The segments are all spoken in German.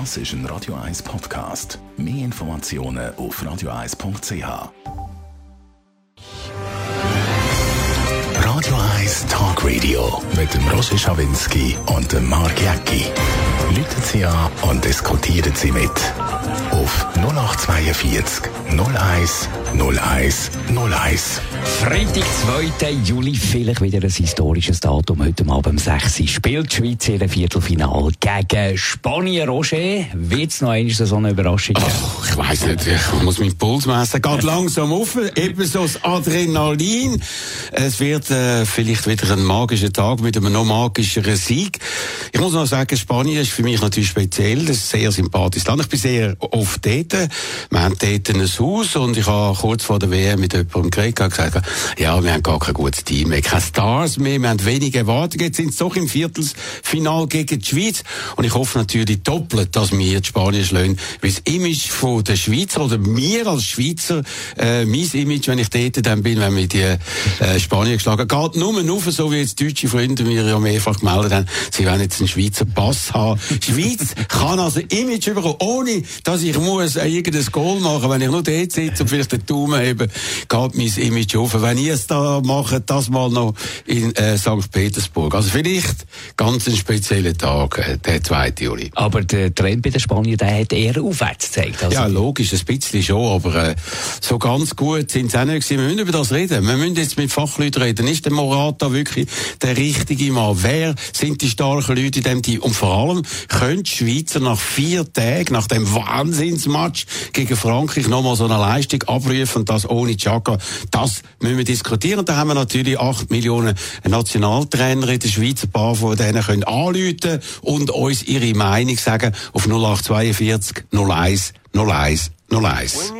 Das ist ein Radio 1 Podcast. Mehr Informationen auf radio1.ch. Radio 1 Talk Radio mit dem Roger Schawinski und dem Mark Jäcki. Leuten Sie an und diskutieren Sie mit. Auf 0842 01 01 01. Freitag, 2. Juli, vielleicht wieder ein historisches Datum. Heute Abend um 6 Uhr spielt die Schweiz in Viertelfinale gegen Spanien. Roger, wird es noch einmal so eine Überraschung geben? Ach, ich weiss nicht, ich muss meinen Puls messen. Geht langsam auf, eben so das Adrenalin. Es wird äh, vielleicht wieder ein magischer Tag mit einem noch magischeren Sieg. Ich muss noch sagen, Spanien ist für mich natürlich speziell. Das ist ein sehr sympathisches Land. Ich bin sehr oft dort. Wir haben dort ein Haus und ich habe kurz vor der WM mit jemandem geredet und gesagt, ja, wir haben gar kein gutes Team mehr, keine Stars mehr, wir haben wenige Erwartungen. Jetzt sind sie doch im Viertelfinal gegen die Schweiz und ich hoffe natürlich doppelt, dass wir die Spanier schlagen, weil das Image von der Schweizer oder mir als Schweizer, äh, mein Image, wenn ich dort dann bin, wenn wir die äh, Spanier geschlagen geht nur auf, so wie jetzt deutsche Freunde mir ja mehrfach gemeldet haben, sie wollen jetzt einen Schweizer Pass haben. Schweiz kann also Image bekommen, ohne dass ich muss irgendein Goal machen. Wenn ich nur dort sitze und vielleicht den Daumen hebe, geht mein Image auf. Wenn ihr es da macht, das mal noch in äh, St. Petersburg. Also vielleicht ganz ein spezieller Tag, äh, der 2. Juli. Aber der Trend bei den Spaniern, der hat eher aufwärts gezeigt. Also Ja, logisch, ein bisschen schon, aber äh, so ganz gut sind sie auch nicht gewesen. Wir müssen über das reden. Wir müssen jetzt mit Fachleuten reden. Ist der Morata wirklich der richtige Mann? Wer sind die starken Leute in dem Team? Und vor allem, können die Schweizer nach vier Tagen, nach dem Wahnsinnsmatch gegen Frankreich nochmal so eine Leistung abrufen und das ohne Chaka? Das müssen wir diskutieren. Da haben wir natürlich acht Millionen Nationaltrainer in der Schweiz, ein paar von denen können anrufen und uns ihre Meinung sagen auf 0842 01 01 01.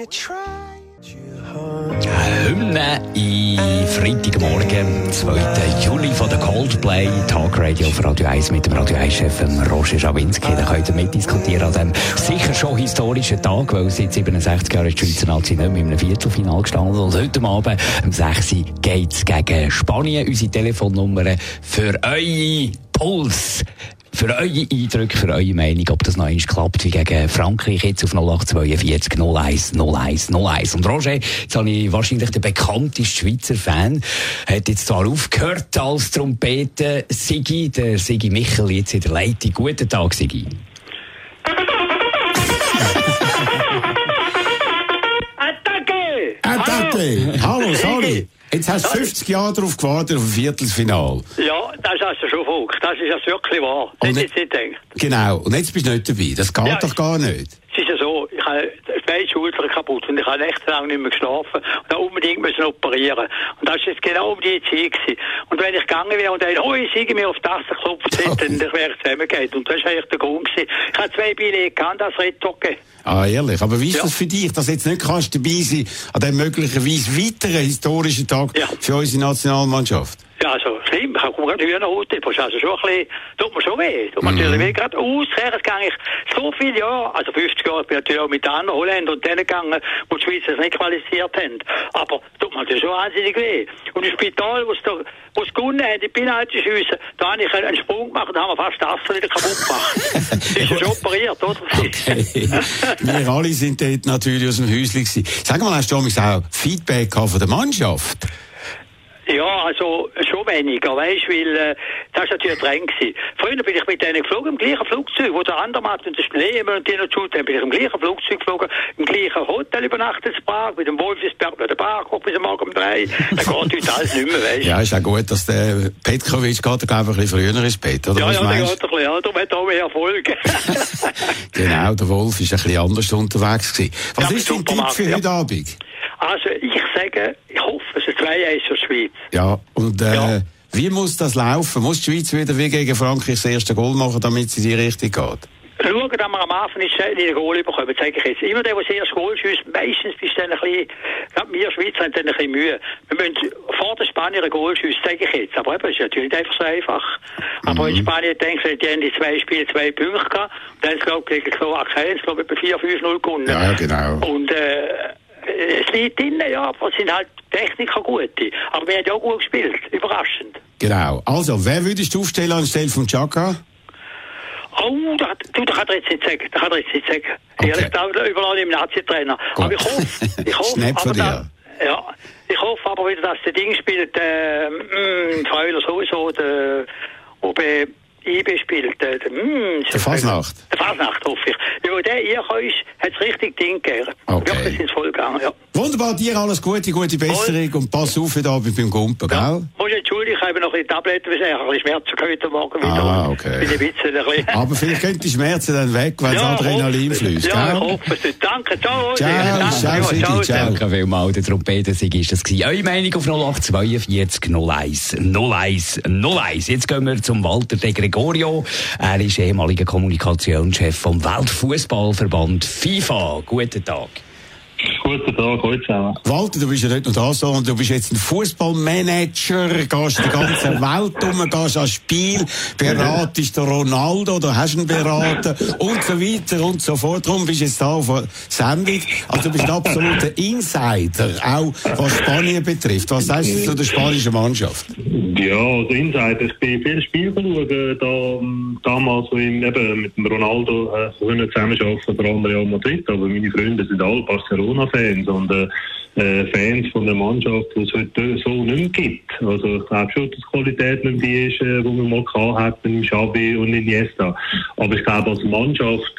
Hymne in Freitagmorgen, 2. Juli von der Coldplay Talk Radio auf Radio 1 mit dem Radio 1-Chef Roger Schawinski. Da könnt ihr mitdiskutieren an diesem sicher schon historischen Tag, weil seit 67 Jahren ist die Schweizer Nazi nicht mehr einem Viertelfinal gestanden. Und heute Abend um 6 Uhr geht es gegen Spanien. Unsere Telefonnummer für eure Puls für eure Eindrücke, für eure Meinung, ob das noch einmal klappt wie gegen Frankreich jetzt auf 0842 01 01 01. Und Roger, jetzt habe ich wahrscheinlich der bekannteste Schweizer Fan, hat jetzt zwar aufgehört als Trompeten Sigi, der Sigi Michel jetzt in der Leitung. Guten Tag, Sigi. Attacke! Attacke! Hallo, sorry. Jetzt hast du 50 Jahre darauf gewartet, auf ein Viertelfinal. Ja, das hast du schon verrückt. Das ist ja wirklich wahr. Das Und hätte ich nicht gedacht. Genau. Und jetzt bist du nicht dabei. Das geht Ja, doch gar nicht. Es ist ja so, ich habe beide Schultern kaputt und ich habe nächtelang nicht mehr geschlafen und habe unbedingt müssen operieren. Und das ist jetzt genau um die Zeit gewesen. Und wenn ich gegangen wäre und dann, oh, ich siege mir auf Tasse geklopft hätte, dann wäre ich zusammengegangen. Und das ist eigentlich der Grund gewesen. Ich habe zwei Billette gehabt, das Retto gegeben. Ah, ehrlich. Aber wie ist Ja. das für dich, dass du jetzt nicht kannst dabei sein an dem möglicherweise weiteren historischen Tag Ja. für unsere Nationalmannschaft? Ja, also schlimm. Ich habe gerade Hühnerhaut. Das ist also schon ein bisschen, tut mir schon weh. Tut mir natürlich weh. Gerade ausgerechnet gehe ich so viele Jahre, also 50 Jahre, ich bin natürlich auch mit anderen Holländern und denen gegangen, wo die Schweizer es nicht qualifiziert haben. Aber tut mir natürlich schon wahnsinnig weh. Und im Spital, wo es da, wo es gewonnen haben, die Penaltyschüsse, da habe ich einen Sprung gemacht und haben wir fast das wieder kaputt gemacht. das ist ja schon operiert, oder? Wir alle sind dort natürlich aus dem Häuschen gewesen. Sag mal, hast du auch Feedback von der Mannschaft? Ja, also schon weniger, weißt weil äh, das war natürlich dran gewesen. Früher bin ich mit denen geflogen, im gleichen Flugzeug, wo der Andermatt und der Schneemann und die noch tut, dann bin ich im gleichen Flugzeug geflogen, im gleichen Hotel übernachtet in Prag, mit dem Wolfsberg, dem Park, bis am Morgen um drei. Da geht heute alles nicht mehr, weißt Ja, ist auch gut, dass der Petkovic geht, glaube ich, ein bisschen früher ins Bett, oder? Ja, Was ja, der geht ein bisschen, ja, darum hat auch mehr Erfolg. Genau, der Wolf ist ein bisschen anders unterwegs gewesen. Was Ja, ist dein Tipp für ja. heute Abend? also, ich sage, ich hoffe, 2-1 für die Schweiz. Ja, und äh, Ja. wie muss das laufen? Muss die Schweiz wieder wie gegen Frankreich das erste Goal machen, damit sie in die Richtung geht? Schauen, dass wir am Anfang nicht in den Goal bekommen, sage ich jetzt. Immer der, der das erste Goal schießt, meistens bist du dann ein bisschen, gerade wir Schweizer haben dann ein bisschen Mühe. Wir müssen vor der Spanier ein Goal schießen, sage ich jetzt. Aber eben, das ist natürlich nicht einfach so einfach. Aber in Spanien denkst du, die haben die zwei Spiele zwei Punkte gehabt. Und dann glaube ich, gegen Slowakei, sie, glaube ich, etwa 4-5-0 gewonnen. Ja, genau. Und, äh, es liegt drin, ja, aber es sind halt Techniker gute. Aber wir haben ja auch gut gespielt. Überraschend. Genau. Also, wer würdest du aufstellen anstelle von Chaka? Oh, da, du, da kann er jetzt nicht sagen. Da kann er jetzt nicht sagen. Okay. Ehrlich, da überlasse ich dem Nazi-Trainer. Aber ich hoffe, ich hoffe, aber da, ja, ich hoffe aber wieder, dass der Ding spielt, äh, mh, Freuler sowieso, der, ob, äh, IB spielt, äh, der, mh, Der Fasnacht. Der Fasnacht, hoffe ich. Ja, wo der ihr ist, hat es richtig Ding gegeben. Okay. Wirklich ins Voll gegangen, ja. Wunderbar, dir alles Gute, gute Besserung und pass auf heute Abend beim Gumpen, Ja. gell? Muss ich entschuldigen, ich habe noch ein bisschen Tabletten, habe ein bisschen Schmerzen heute Morgen wieder. Ah, Und okay. Bin ein bisschen, ein bisschen. Aber vielleicht können die Schmerzen dann weg, wenn das Ja, Adrenalin hoffe- fließt, Ja, ich gell? hoffe es. Danke, ciao. Ciao, Danke, ciao, ja, Sigi, ciao. Danke vielmals, der Trompetensieg ist das gewesen. Eure Meinung auf 0842 01 01 01. Jetzt gehen wir zum Walter de Gregorio. Er ist ehemaliger Kommunikationschef vom Weltfußballverband FIFA. Guten Tag. Guten Tag, heute zusammen. Walter, du bist ja nicht nur da, sondern du bist jetzt ein Fußballmanager, gehst die ganze Welt um, gehst ans Spiel, beratest den Ronaldo, oder hast ihn beraten und so weiter und so fort. Darum bist du jetzt da auf der Sendung. Also du bist ein absoluter Insider, auch was Spanien betrifft. Was sagst du zu der spanischen Mannschaft? Ja, also Insider, ich bin viel Spiel schauen, da, damals, ich eben mit dem Ronaldo äh, zusammenarbeiten, vor allem Real Madrid, aber meine Freunde sind alle Barcelona-Fans und äh, äh, Fans von der Mannschaft, die es heute so nicht mehr gibt. Also ich glaube schon, dass die Qualität nicht mehr die ist, äh, die wir mal gehabt hatten, mit Xavi und Iniesta. Aber ich glaube, als Mannschaft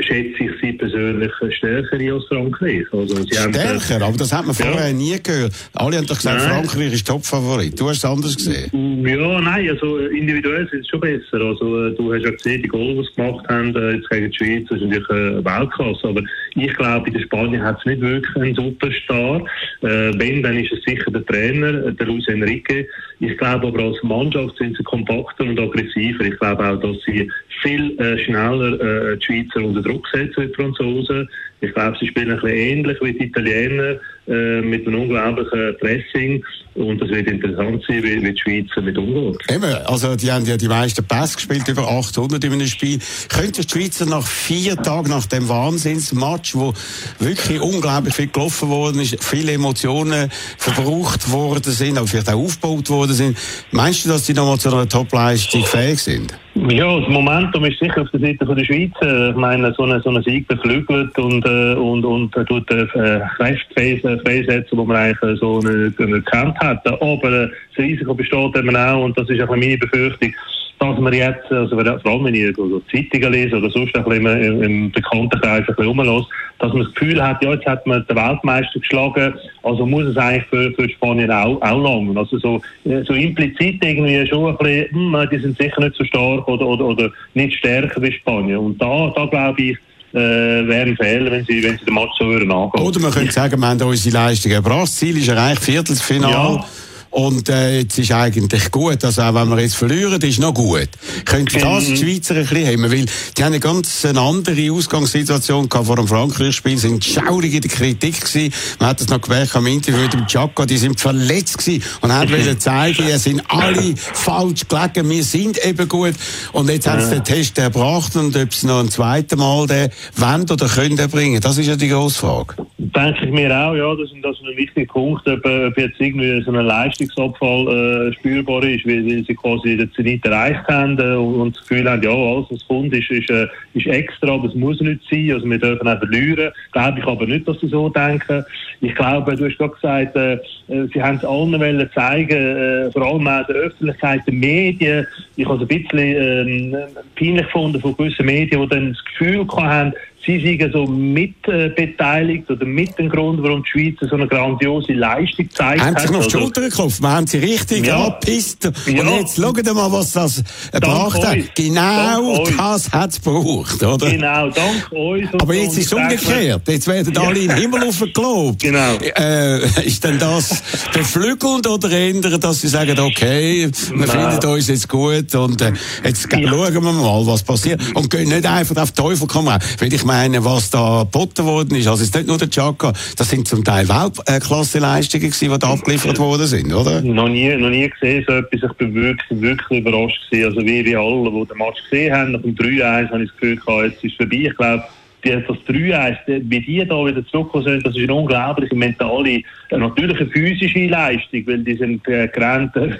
schätze ich sie persönlich stärker als Frankreich. Also, sie haben, äh, Stärker, aber das hat man vorher Ja. nie gehört. Alle haben doch gesagt, Nein. Frankreich ist Topfavorit. Du hast es anders gesehen. Ja, nein, also äh, individuell sind es schon besser. Also äh, du hast ja gesehen, die Goal, die sie gemacht haben, jetzt gegen die Schweiz, das ist natürlich äh, Weltklasse. Aber ich glaube, in der Spanien hat es nicht wirklich einen Superstar. Äh, wenn, dann ist es sicher der Trainer, der Luis Enrique. Ich glaube aber als Mannschaft sind sie kompakter und aggressiver. Ich glaube auch, dass sie viel äh, schneller äh, die Schweizer unter Druck setzen, die Franzosen. Ich glaube, sie spielen ein bisschen ähnlich wie die Italiener äh, mit einem unglaublichen Pressing. Und es wird interessant sein, wie, wie die Schweizer mit umgehen. Eben, also die haben ja die meisten Pässe gespielt, über 800 in einem Spiel. Könnte die Schweizer nach vier Tagen nach dem Wahnsinnsmatch, wo wirklich unglaublich viel gelaufen worden ist, viele Emotionen verbraucht worden sind, aber vielleicht auch aufgebaut worden sind, meinst du, dass die nochmal zu einer Topleistung fähig sind? Ja, das Momentum ist sicher auf der Seite von der Schweiz. Äh, Ich meine, so ein so eine Sieg beflügelt und, äh, und, und tut Kräfte frei- freisetzen, die man eigentlich äh, so nicht gekannt hat. Aber das Risiko besteht eben auch, und das ist auch meine Befürchtung, dass man jetzt, also vor allem wenn ich so Zeitungen lese oder sonst ein bisschen im, im Bekanntenkreis ein bisschen rumlässt, dass man das Gefühl hat, ja, jetzt hat man den Weltmeister geschlagen, also muss es eigentlich für, für Spanien auch, auch langen. Also so, äh, so implizit irgendwie schon ein bisschen, hm, die sind sicher nicht so stark oder, oder, oder nicht stärker wie Spanien. Und da, da glaube ich, äh, wäre ein Fehler, wenn sie, wenn sie den Match so würden angehen. Oder man könnte sagen, wir haben unsere Leistung erbracht. Das Ziel ist erreicht, Viertelfinale. Ja. Und äh, jetzt ist eigentlich gut, also auch wenn wir jetzt verlieren, ist noch gut. Könnte das die Schweizer ein bisschen haben, weil die haben eine ganz eine andere Ausgangssituation gehabt vor dem Frankreich-Spiel, sind schaurig in der Kritik gewesen. Man hat das noch gemerkt am Interview mit dem Chaka, die sind verletzt gewesen und haben wollen zeigen, ihr sind alle falsch gelegen, wir sind eben gut. Und jetzt haben sie den Test erbracht und ob sie noch ein zweites Mal den wollen oder können erbringen, das ist ja die grosse Frage. Denke ich mir auch, ja, das ist, das ist ein wichtiger Punkt, ob, äh, ob jetzt irgendwie so ein Leistungsabfall äh, spürbar ist, weil, weil sie quasi den Zenit erreicht haben äh, und, und das Gefühl haben, ja, alles was kommt ist, ist, äh, ist extra, aber es muss nicht sein, also wir dürfen auch verlieren. Glaube ich aber nicht, dass sie so denken. Ich glaube, du hast gerade gesagt, äh, äh, sie haben es allen wollen zeigen, äh, vor allem auch der Öffentlichkeit, den Medien. Ich habe es ein bisschen ähm, peinlich gefunden von gewissen Medien, die dann das Gefühl haben, Sie sind so mitbeteiligt oder mit dem Grund, warum die Schweiz so eine grandiose Leistung gezeigt haben sich noch auf die Also, Schulter geklopft. Wir haben sie richtig Ja. angepisst. Und Ja. jetzt schaut mal, was das gebracht hat. euch. Genau Dank euch. das hat es gebraucht, oder? Genau, dank und Aber jetzt ist es umgekehrt. Jetzt werden alle in den Himmel aufgelobt. Genau. Äh, ist denn das beflügelnd oder ändern, dass sie sagen, okay, wir Nein. finden uns jetzt gut und äh, jetzt ge- schauen wir mal, was passiert. Und gehen nicht einfach auf den Teufel kommen. Weil ich meine, was da geboten worden ist, also es ist nicht nur der Chaka, das sind zum Teil Weltklasse-Leistungen gewesen, die da abgeliefert worden sind, oder? noch nie, noch nie gesehen, so etwas. Ich bin wirklich, wirklich überrascht gewesen. Also wie, wie alle, die den Match gesehen haben, nach dem 3-1 habe ich das Gefühl gehabt, jetzt ist es vorbei. Ich glaube, die, das 3-1, wie die da wieder zurückkommen sind, das ist eine unglaubliche mentale, äh, natürlich eine physische Leistung, weil die sind äh, gerannt, äh,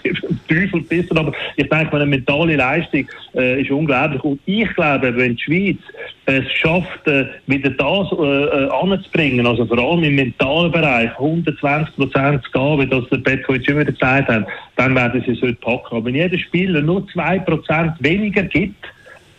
Teufel bissen, aber ich denke, eine mentale Leistung äh, ist unglaublich. Und ich glaube, wenn die Schweiz es schafft, äh, wieder das äh, äh, anzubringen, also vor allem im mentalen Bereich, 120 Prozent zu gehen, wie das der Petkovic immer gesagt hat, dann werden sie es heute packen. Aber wenn jeder Spieler nur 2 Prozent weniger gibt,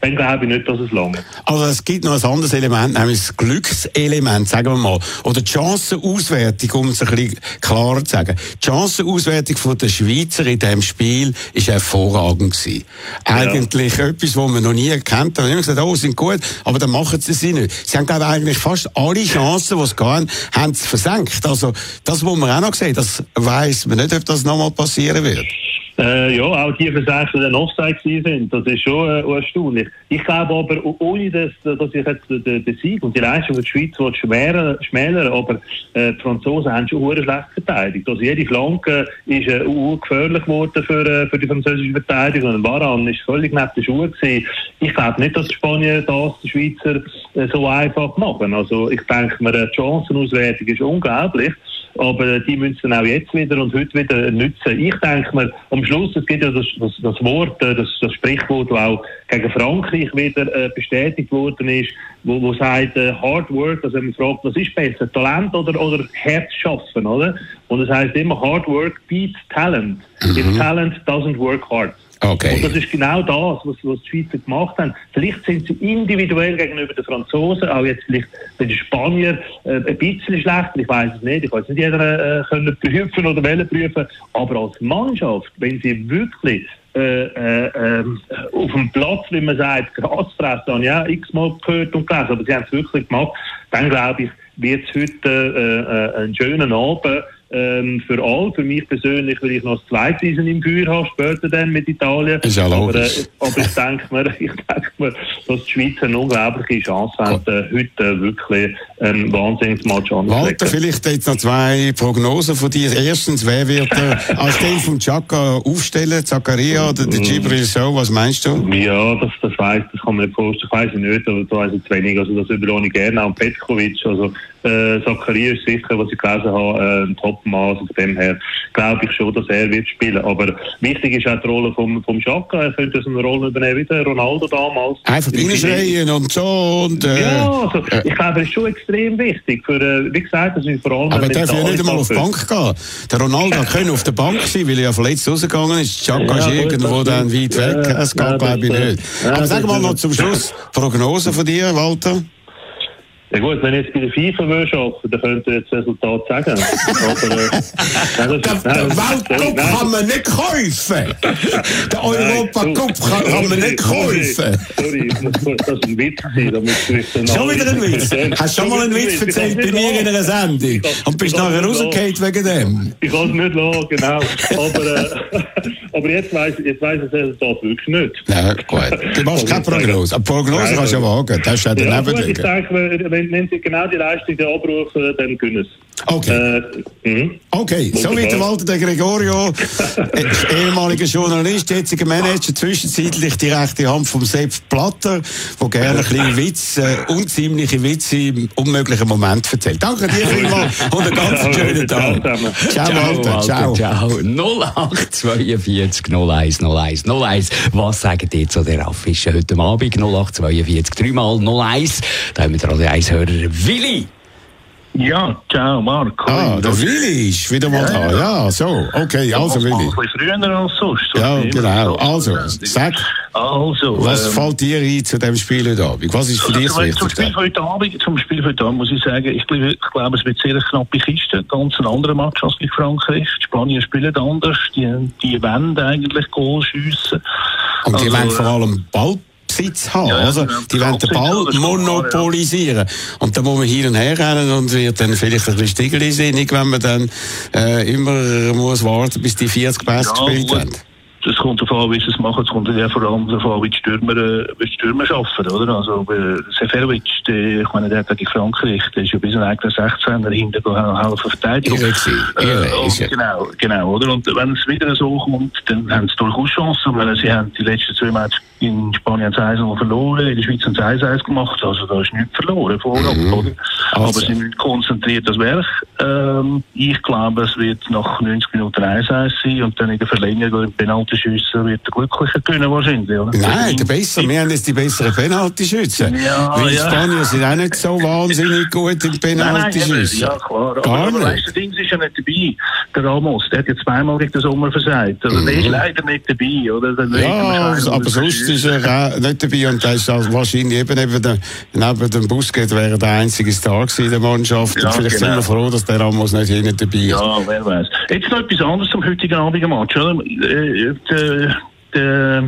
dann glaube ich nicht, dass es lange. Also es gibt noch ein anderes Element, nämlich das Glückselement, sagen wir mal. Oder die Chancenauswertung, um es ein bisschen klarer zu sagen. Die Chancenauswertung von der Schweizer in diesem Spiel ist hervorragend gewesen. Eigentlich ja. etwas, was man noch nie erkannt hat. Ich habe gesagt, oh, sind gut, aber dann machen sie sie nicht. Sie haben, glaube ich, eigentlich fast alle Chancen, die es gab, haben sie versenkt. Also das, was man auch noch sehen, das weiss man nicht, ob das nochmal passieren wird. Äh, ja, auch die dann Offside sind, das ist schon äh, erstaunlich. Ich glaube aber, ohne dass, dass ich jetzt den, den Sieg und die Leistung der Schweiz schmälern, aber äh, die Franzosen haben schon schlecht verteidigt. Also jede Flanke ist äh, gefährlich geworden für, äh, für die französische Verteidigung. Und Baran ist völlig neben den Schuhen gewesen. Ich glaube nicht, dass die Spanier das die Schweizer äh, so einfach machen. Also ich denke mir, die Chancenauswertung ist unglaublich aber die müssen dann auch jetzt wieder und heute wieder nutzen. Ich denke mir, am Schluss, es gibt ja das, das, das Wort, äh, das, das Sprichwort, das auch gegen Frankreich wieder äh, bestätigt worden ist, wo, wo sagt, äh, Hard Work, also man fragt, was ist besser, Talent oder, oder Herz schaffen, oder? Und es heißt immer, Hard Work beats Talent. Mhm. If Talent doesn't work hard. Okay. Und das ist genau das, was, was die Schweizer gemacht haben. Vielleicht sind sie individuell gegenüber den Franzosen, auch jetzt vielleicht bei den Spaniern, äh, ein bisschen schlechter. Ich weiß es nicht. Ich weiß nicht jeder äh, können prüfen oder wollen prüfen. Aber als Mannschaft, wenn sie wirklich äh, äh, äh, auf dem Platz, wie man sagt, Gras fressen, habe ich auch x-mal gehört und gelesen, aber sie haben es wirklich gemacht, dann glaube ich, wird es heute äh, äh, einen schönen Abend ähm, für alle. Für mich persönlich will ich noch das zweite Eisen im Feuer haben, später dann mit Italien. Ist ja aber, äh, aber ich denke mir, ich denke mir, dass die Schweiz eine unglaubliche Chance hat, äh, heute wirklich ein wahnsinniges Match Walter, vielleicht jetzt noch zwei Prognosen von dir. Erstens, wer wird äh, anstelle von Chaka aufstellen? Zakaria oder der Gibril So? Was meinst du? Ja, das, das weiß das kann man nicht vorstellen. Ich weiß nicht, aber da weiß ich zu wenig. Also das überlohne ich gerne. Auch Petkovic, also äh, Zakaria ist sicher, was ich gelesen habe, äh, ein Top-Maß. Von dem her glaube ich schon, dass er wird spielen. Aber wichtig ist auch die Rolle vom, vom Xhaka. Er könnte so eine Rolle übernehmen wie der Ronaldo damals. Einfach reinschreien und so. Und, äh, ja, also, äh, ich glaube, er ist schon extrem wichtig. Für, äh, wie gesagt, das ist vor allem... Aber er darf ja nicht einmal auf die Bank gehen. Der Ronaldo könnte auf der Bank sein, weil er ja verletzt rausgegangen ist. Xhaka ja, ist irgendwo dann weit weg. Es geht, glaube ich, nicht. Aber sag mal noch zum Schluss, Prognose von dir, Walter? Ja gut, wenn ich jetzt bei der FIFA will arbeiten, dann könnte ich jetzt das Resultat sagen. Aber, äh, nein, ist, der Weltcup kann man nicht kaufen. Der Europacup kann, kann man nicht kaufen. Sorry, das war ein Witz. Schon wieder ein Witz? Hast du schon mal einen Witz erzählt bei mir in einer Sendung? Und bist nachher rausgefallen wegen dem? Ich kann es nicht lassen, genau. Aber, äh, aber jetzt weiss, jetzt weiss ich das Resultat wirklich nicht. Nein, gut. Du machst keine Prognose. Eine Prognose kannst du ja wagen. Das ist ja daneben. Ja, ich wenn, wenn sie genau die Leistung abrufen, dann können sie. Okay. Äh, mhm. okay, so wie der Walter de Gregorio, ehemaliger Journalist, jetziger Manager, zwischenzeitlich die rechte Hand vom Sepp Platter, der gerne ein bisschen Witz, äh, unziemliche Witze im unmöglichen Moment erzählt. Danke dir vielmals und einen ganz schönen Tag. Ciao, ciao Walter. Ciao. ciao. 0842 01 01 01. Was sagt ihr zu der Affische heute Abend? 0842 3 mal 01. Da haben wir gerade eins Hörer Willi. Ja, ciao Marco. Ah, der Willi ist wieder mal da. Ja, so. Okay, also Willi. Ein bisschen früher als sonst. Ja, genau. Also, sag, also, was ähm, fällt dir ein zu dem Spiel heute Abend? Was ist für dich also, Zum Spiel heute Abend, zum Spiel heute Abend muss ich sagen, ich glaube, ich glaube es wird sehr knappe Kiste. Ganz ein anderer Match als gegen Frankreich. Die Spanier spielen anders. Die, die wollen eigentlich Goal schiessen. Und die also, wollen vor allem Ball Besitz haben. Ja, also, die wollen den Ball monopolisieren. Und da muss man hier und her rennen und wird dann vielleicht ein bisschen stigelisinnig, wenn man dann äh, immer muss warten, bis die 40 Pässe gespielt haben. Das kommt davon an, wie sie es machen. Es kommt ja vor allem davon an, wie die Stürmer, äh, wie die Stürmer arbeiten, oder? Also, Seferovic, der, ich meine, der hat gegen Frankreich, der ist ja bis in eigenen 16 dahinter helfen verteidigen. Äh, genau, genau, oder? Und wenn es wieder so kommt, dann haben sie durchaus Chancen. Weil sie haben die letzten zwei Matches in Spanien 1-0 verloren, in der Schweiz ein 1-1 gemacht. Also da ist nichts verloren vorab, mhm. oder? Also. Aber sie müssen konzentriert das Werk. Ähm, ich glaube, es wird nach 90 Minuten 1-1 sein und dann in der Verlängerung im Penaltyschüssen wird der Glückliche gewinnen wahrscheinlich, oder? Nein, der besser. Wir haben jetzt die besseren Penaltyschützen. Ja, Weil die ja. Spanier sind auch nicht so wahnsinnig gut im Penaltyschüssen. Ja, klar. Aber, Gar aber weißt du, Dings ist ja nicht dabei. Der Ramos, der hat ja zweimal gegen den Sommer versagt. Also mhm. der ist mhm. leider nicht dabei, oder? ja, aber sonst ist er nicht dabei und da ist also wahrscheinlich eben neben dem, neben dem Busquets wäre der einzige Star in der Mannschaft. Ja, vielleicht genau. sind wir froh, dass der Ramos nicht hinten dabei ist. Ja, wer weiß. Jetzt noch etwas anderes zum heutigen Abendmatch, oder? Äh, der, der,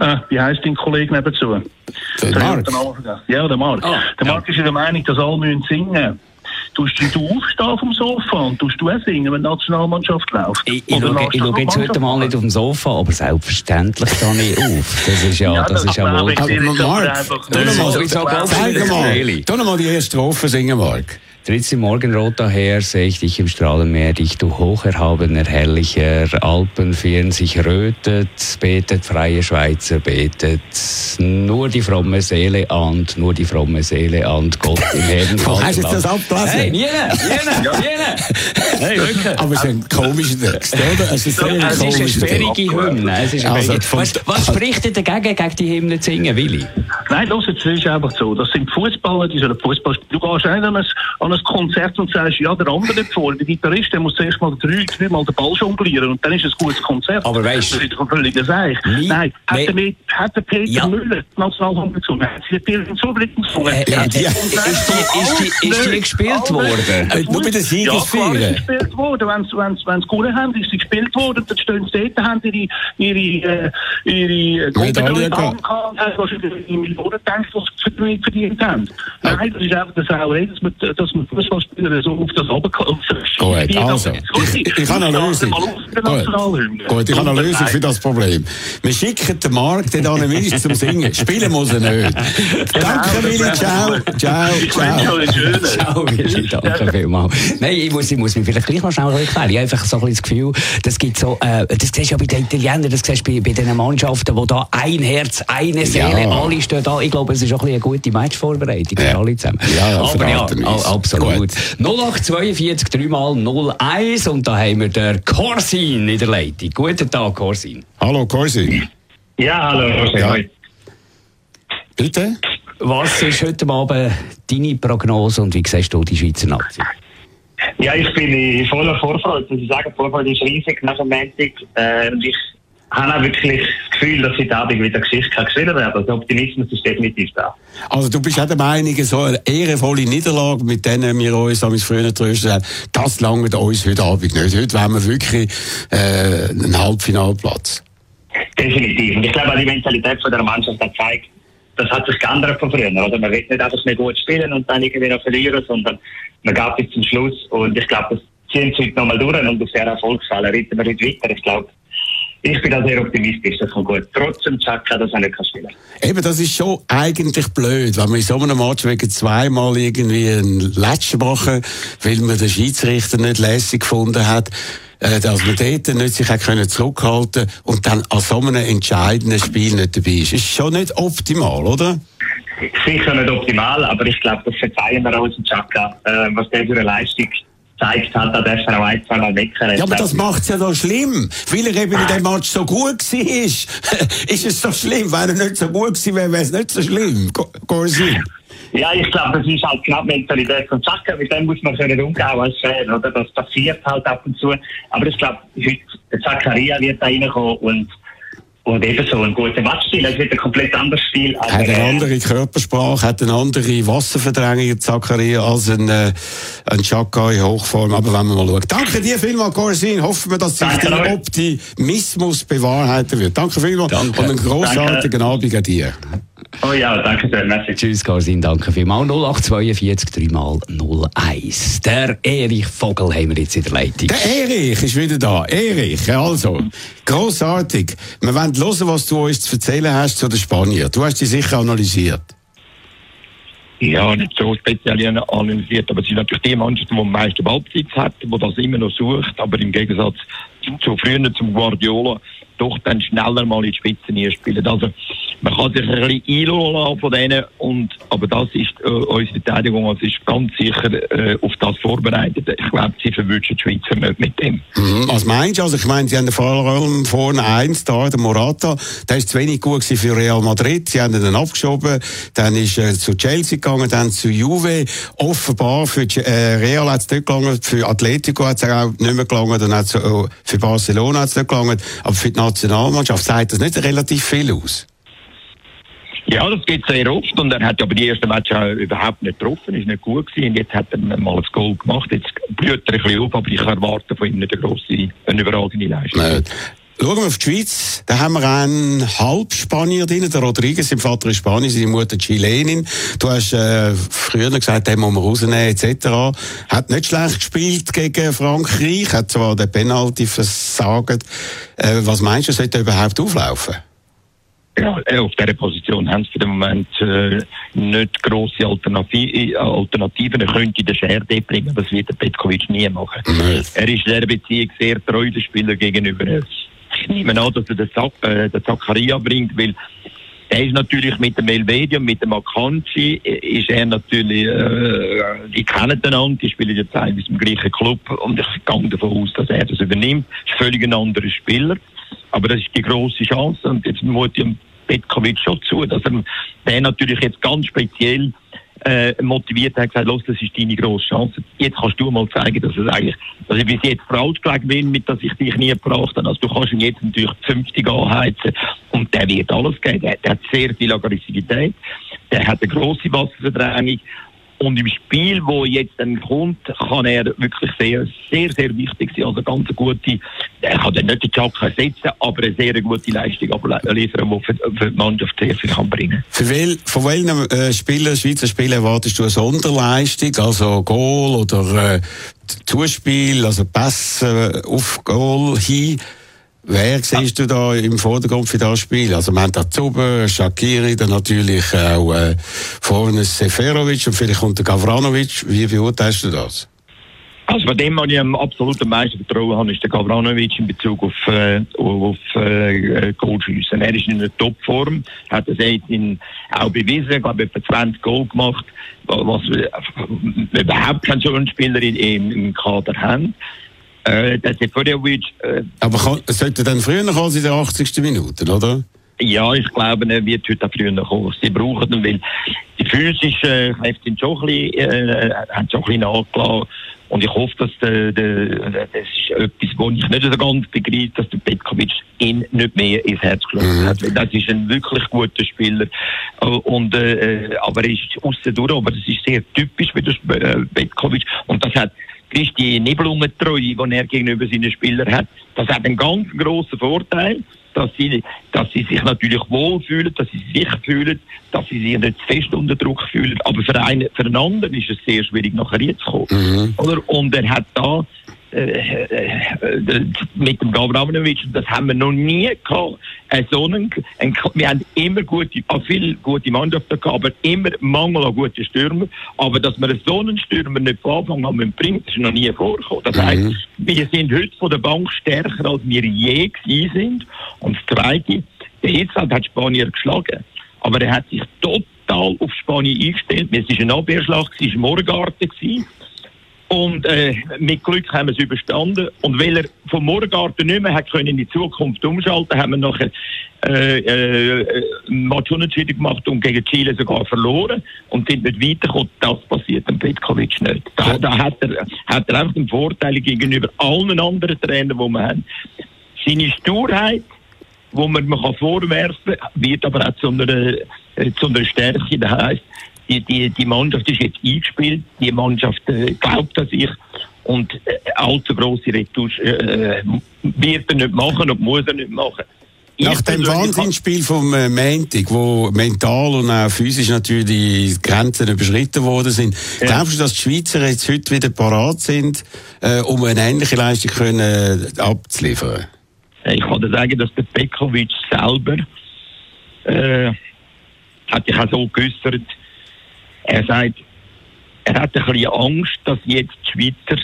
äh, wie heisst dein Kollege nebenzu? Der Mark. Ja, der Mark. Oh, der Mark ja. ist in der Meinung, dass alle müssen singen Tust du aufstehen vom Sofa und tust du auch singen, wenn die Nationalmannschaft läuft? Ich, ich schaue, ich schaue jetzt heute mal nicht auf dem Sofa, aber selbstverständlich stehe ich auf. Das ist ja, ja das, das ist ja wohl... Mark, tu noch mal die erste Strophe singen, Mark. Trittst im Morgenrot daher, seh ich dich im Strahlenmeer, dich du hocherhabener, herrlicher, Alpenfirn sich rötet, betet, freie Schweizer betet, nur die fromme Seele ahnt, nur die fromme Seele ahnt, Gott im Herden. Wo hast du das abgeblasen? Hey, jene, jene, jene. Hey, wirklich. Aber es ist ein komischer Text, oder? Es ist, ein es ist eine sperrige Hymne. Es ist also, weißt, was spricht denn dagegen, gegen die Hymne zu singen, Willi? Nein, los, es ist einfach so. Das sind Fußballer, die sollen Fußball spielen. Du gehst rein an an ein Konzert und sagst, ja, der andere vor, der Gitarrist, der muss zuerst mal drei, dreimal den Ball jonglieren und dann ist es ein gutes Konzert. Aber weißt du... Das ist doch völlig Nein, Nein hat, der, hat der Peter ja. Müller die Nationalhymne gesungen? Hat sie den Zublick gesungen? Äh, äh, die, ist, die, ist, die, ist die gespielt worden? Äh, nur bei den Siegesfeiern? Ja, ist gespielt worden. Wenn sie, gewonnen haben, ist sie gespielt worden. Dann stehen sie dort, haben ihre, ihre, äh, ihre Medaille gehabt. Und haben wahrscheinlich Millionen gedacht, was sie verdient haben. Nein, das ist einfach das Sauerei, dass man, dass man Fußballspieler so auf das runterkommt. Gut, also, ich, ich habe eine Lösung. Gut, Gut ich habe eine Lösung für das Problem. Wir schicken den Markt den an zum Singen. Spielen muss er nicht. Danke, Willi, ciao. Ciao, ciao. Ciao, Willi, danke vielmals. Nein, ich muss, ich muss mich vielleicht gleich noch schnell erklären. Ich habe einfach so ein das Gefühl, das gibt so, äh, das siehst du ja bei den Italienern, das siehst du bei, bei den Mannschaften, wo da ein Herz, eine Seele, ja. alle stehen da. Ich glaube, es ist auch ein eine gute Matchvorbereitung für alle zusammen. Ja, Aber ja, absolut. 0842 3 mal 01 und da haben wir den Corsin in der Leitung. Guten Tag, Corsin. Hallo, Corsin. Ja, hallo. Ja. Bitte? Was ist heute Abend deine Prognose und wie siehst du die Schweizer Nation? Ja, ich bin in voller Vorfreude. Ich sage, Vorfreude ist riesig nach dem Montag. Äh, ich habe auch wirklich das Gefühl, dass heute Abend wieder Geschichte kann geschrieben werden. Also der Optimismus ist definitiv da. Also du bist auch der Meinung, so eine ehrenvolle Niederlage, mit denen wir uns am früher trösten haben, das langt uns heute Abend nicht. Heute wollen wir wirklich äh, einen Halbfinalplatz. Definitiv. Und ich glaube, die Mentalität von der Mannschaft hat gezeigt, das hat sich geändert von früher. Oder? Man will nicht einfach mehr gut spielen und dann irgendwie noch verlieren, sondern man geht bis zum Schluss. Und ich glaube, das ziehen sie heute nochmal durch und auf sehr Erfolgsfälle reiten wir heute weiter. Ich glaube, ich bin da sehr optimistisch, das kommt gut. Trotzdem Chaka, dass er nicht kann spielen Eben, das ist schon eigentlich blöd, wenn man in so einem Match wegen zweimal irgendwie ein Latsch machen, weil man den Schiedsrichter nicht lässig gefunden hat, äh, dass man dort nicht sich hat können zurückhalten und dann an so einem entscheidenden Spiel nicht dabei ist. Ist schon nicht optimal, oder? Sicher nicht optimal, aber ich glaube, das verzeihen wir uns Chaka, äh, was der für eine Leistung gezeigt hat, auch ein, zwei Mal meckern. Ja, aber das macht es ja doch schlimm. Weil er eben in dem Match so gut war, ist es so schlimm. Wenn er nicht so gut gewesen wäre, wäre es nicht so schlimm. Gorsin. Ja, ich glaube, das ist halt knapp Mentalität von Zacker. Mit dem muss man können umgehen als Fan, oder? Das passiert halt ab und zu. Aber ich glaube, heute, der Zakaria wird da reinkommen und und eben so ein guter Matchstil. Es wird ein komplett anderes Spiel. Hat eine äh, andere Körpersprache, hat eine andere Wasserverdrängung, Zakaria, als ein, äh, ein Chaka in Hochform. Aber wenn wir mal schauen. Danke dir vielmals, Corsin. Hoffen wir, dass sich der Optimismus bewahrheiten wird. Danke vielmals Danke. und einen grossartigen Abend an dir. Oh ja, danke sehr. Merci. Tschüss, Garsin, danke vielmals. 0842 3 mal 01. Der Erich Vogel haben wir jetzt in der Leitung. Der Erich ist wieder da. Erich, also, grossartig. Wir wollen hören, was du uns zu erzählen hast zu den Spaniern. Du hast die sicher analysiert. Ja, nicht so speziell analysiert, aber es sind natürlich die Mannschaft, die am meisten Ballbesitz hat, die das immer noch sucht, aber im Gegensatz zu früher, zum Guardiola, doch dann schneller mal in die Spitze spielen. Also man kann sich ein bisschen einlassen von denen, und, aber das ist äh, unsere Verteidigung, also ist ganz sicher äh, auf das vorbereitet. Ich glaube, sie verwünschen die Schweizer nicht mit dem. Mhm. Was meinst du? Also ich meine, sie haben vor allem vorne eins da, der Morata, der ist zu wenig gut für Real Madrid, sie haben ihn abgeschoben, dann ist er zu Chelsea gegangen, dann zu Juve, offenbar für äh, Real hat es nicht gelangt, für Atletico hat es auch nicht mehr gelangt, dann hat's, äh, für Barcelona hat es nicht gelangt, aber für die Nationalmannschaft sagt das nicht relativ viel aus. Ja, das geht sehr oft und er hat aber die ersten Match auch überhaupt nicht getroffen, ist nicht gut gewesen und jetzt hat er mal ein Goal gemacht. Jetzt blüht er ein bisschen auf, aber ich erwarte von ihm nicht eine grosse, eine überragende Leistung. Nein. Schauen wir auf die Schweiz. Da haben wir einen Halbspanier drin, der Rodriguez. Sein Vater ist Spanier, seine Mutter Chilenin. Du hast äh, früher gesagt, den muss man rausnehmen, etc. Hat nicht schlecht gespielt gegen Frankreich, hat zwar den Penalty versagt. Äh, was meinst du, sollte er überhaupt auflaufen? Ja, äh, auf dieser Position haben sie für den Moment äh, nicht grosse Alternativen. Alternativen. Er könnte den Scherde bringen, aber das wird der Petkovic nie machen. Nein. Er ist in dieser Beziehung sehr treu den Spieler gegenüber. Ich nehme an, dass er den, Zack, äh, den Zakaria bringt, weil er ist natürlich mit dem Elvedi mit dem Akanji, äh, ist er natürlich, äh, die kennen einander, die spielen ja teilweise im gleichen Club und ich gehe davon aus, dass er das übernimmt. Ist völlig ein anderer Spieler. Aber das ist die grosse Chance und jetzt muss ich Petkovic schon zu, dass er den natürlich jetzt ganz speziell äh, motiviert hat, gesagt, los, das ist deine grosse Chance. Jetzt kannst du mal zeigen, dass es eigentlich, dass ich bis jetzt falsch gelegen bin, mit dass ich dich nie gebracht habe. Also du kannst ihn jetzt natürlich zünftig anheizen und der wird alles geben. Der, der hat sehr viel Aggressivität, der hat eine grosse Wasserverdrängung und im Spiel, wo jetzt dann kommt, kann er wirklich sehr, sehr, sehr wichtig sein. Also ganz gute, er kann dann nicht den Chaka ersetzen, aber eine sehr gute Leistung abliefern, die für, für die Mannschaft sehr viel kann bringen Für wel, von welchen äh, Spieler, Schweizer Spieler erwartest du eine Sonderleistung, also Goal oder äh, Zuspiel, also Pass äh, auf Goal hin? Wer siehst du da im Vordergrund für das Spiel? Also, man hat da Zuber, Shakiri, dann natürlich auch äh, vorne Seferovic und vielleicht kommt der Gavranovic. Wie beurteilst du das? Also bei dem, was ich am absolut am meisten Vertrauen habe, ist der Gavranovic in Bezug auf, äh, auf äh, Goalschiessen. Er ist in einer Topform, hat das in, auch bewiesen, ich glaube, etwa 20 Goal gemacht, was wir äh, überhaupt keinen so Spieler im, im Kader haben. Äh, der Seferovic... Äh, Aber kann, sollte dann früher kommen als in der 80. Minute, oder? Ja, ich glaube, er wird heute auch früher kommen. Sie brauchen ihn, weil die physischen Kräfte sind schon ein bisschen, äh, haben schon ein bisschen nachgelassen. Und ich hoffe, dass der, der, das ist etwas, wo ich nicht so ganz begreife, dass der Petkovic ihn nicht mehr ins Herz geschlossen hat. Weil das ist ein wirklich guter Spieler. Äh, Und, äh, aber er ist aussen durch, aber das ist sehr typisch für den äh, Petkovic. Und das hat, ist die Nibelungentreue, die er gegenüber seinen Spielern hat. Das hat einen ganz grossen Vorteil, dass sie, dass sie sich natürlich wohlfühlen, dass sie sich fühlen, dass sie sich nicht fest unter Druck fühlen. Aber für einen, für einen anderen ist es sehr schwierig, nachher jetzt zu kommen. Mhm. Oder? Und er hat da mit dem Gavranovic, das haben wir noch nie gehabt. Äh, so einen, ein, wir haben immer gute, auch viele gute Mannschaften gehabt, aber immer Mangel an guten Stürmern. Aber dass wir so einen Stürmer nicht von Anfang an bringen, das ist noch nie vorgekommen. Das heisst, Mhm. wir sind heute von der Bank stärker, als wir je gewesen sind. Und das Zweite, der Hitzland hat Spanier geschlagen. Aber er hat sich total auf Spanien eingestellt. Es war ein Abwehrschlag, es war Morgarten. Gewesen. Und äh, mit Glück haben wir es überstanden. Und weil er vom Morgarten nicht mehr hat können in die Zukunft umschalten, haben wir nachher äh, äh, Match unentschieden gemacht und gegen Chile sogar verloren und sind nicht weitergekommen. Das passiert dem Petkovic nicht. Da, da hat, er, hat er einfach einen Vorteil gegenüber allen anderen Trainern, die wir haben. Seine Sturheit, wo man, man kann vorwerfen wird aber auch zu einer, äh, zu einer Stärke. Das heisst, die, die, die Mannschaft ist jetzt eingespielt, die Mannschaft äh, glaubt an sich und äh, allzu grosse Retouche äh, wird er nicht machen und muss er nicht machen. Nach dem Wahnsinnsspiel vom äh, Montag, wo mental und auch physisch natürlich die Grenzen überschritten worden sind, Ja. glaubst du, dass die Schweizer jetzt heute wieder parat sind, äh, um eine ähnliche Leistung können, äh, abzuliefern? Ich kann dir sagen, dass der Pekovic selber äh, hat sich auch so geäußert. Er sagt, er hat ein bisschen Angst, dass jetzt die Schweizer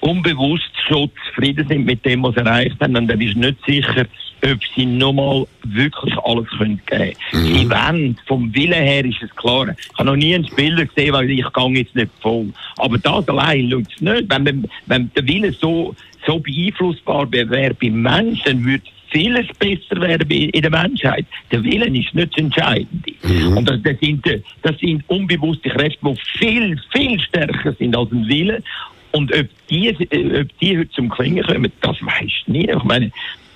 unbewusst schon zufrieden sind mit dem, was sie erreicht haben. Und er ist nicht sicher, ob sie nochmal wirklich alles können geben können. Mhm. Sie wollen, vom Willen her ist es klar. Ich habe noch nie einen Spieler gesehen, weil ich gehe jetzt nicht voll. Aber das allein schaut es nicht. Wenn, wenn der Wille so, so beeinflussbar wäre beim Menschen, würde vieles besser werden in der Menschheit. Der Willen ist nicht das Entscheidende. Mhm. Und das, das, sind, das sind unbewusste Kräfte, die viel, viel stärker sind als ein Wille. Und ob die, äh, ob die heute zum Klingen kommen, das weiß ich nicht. Ich meine,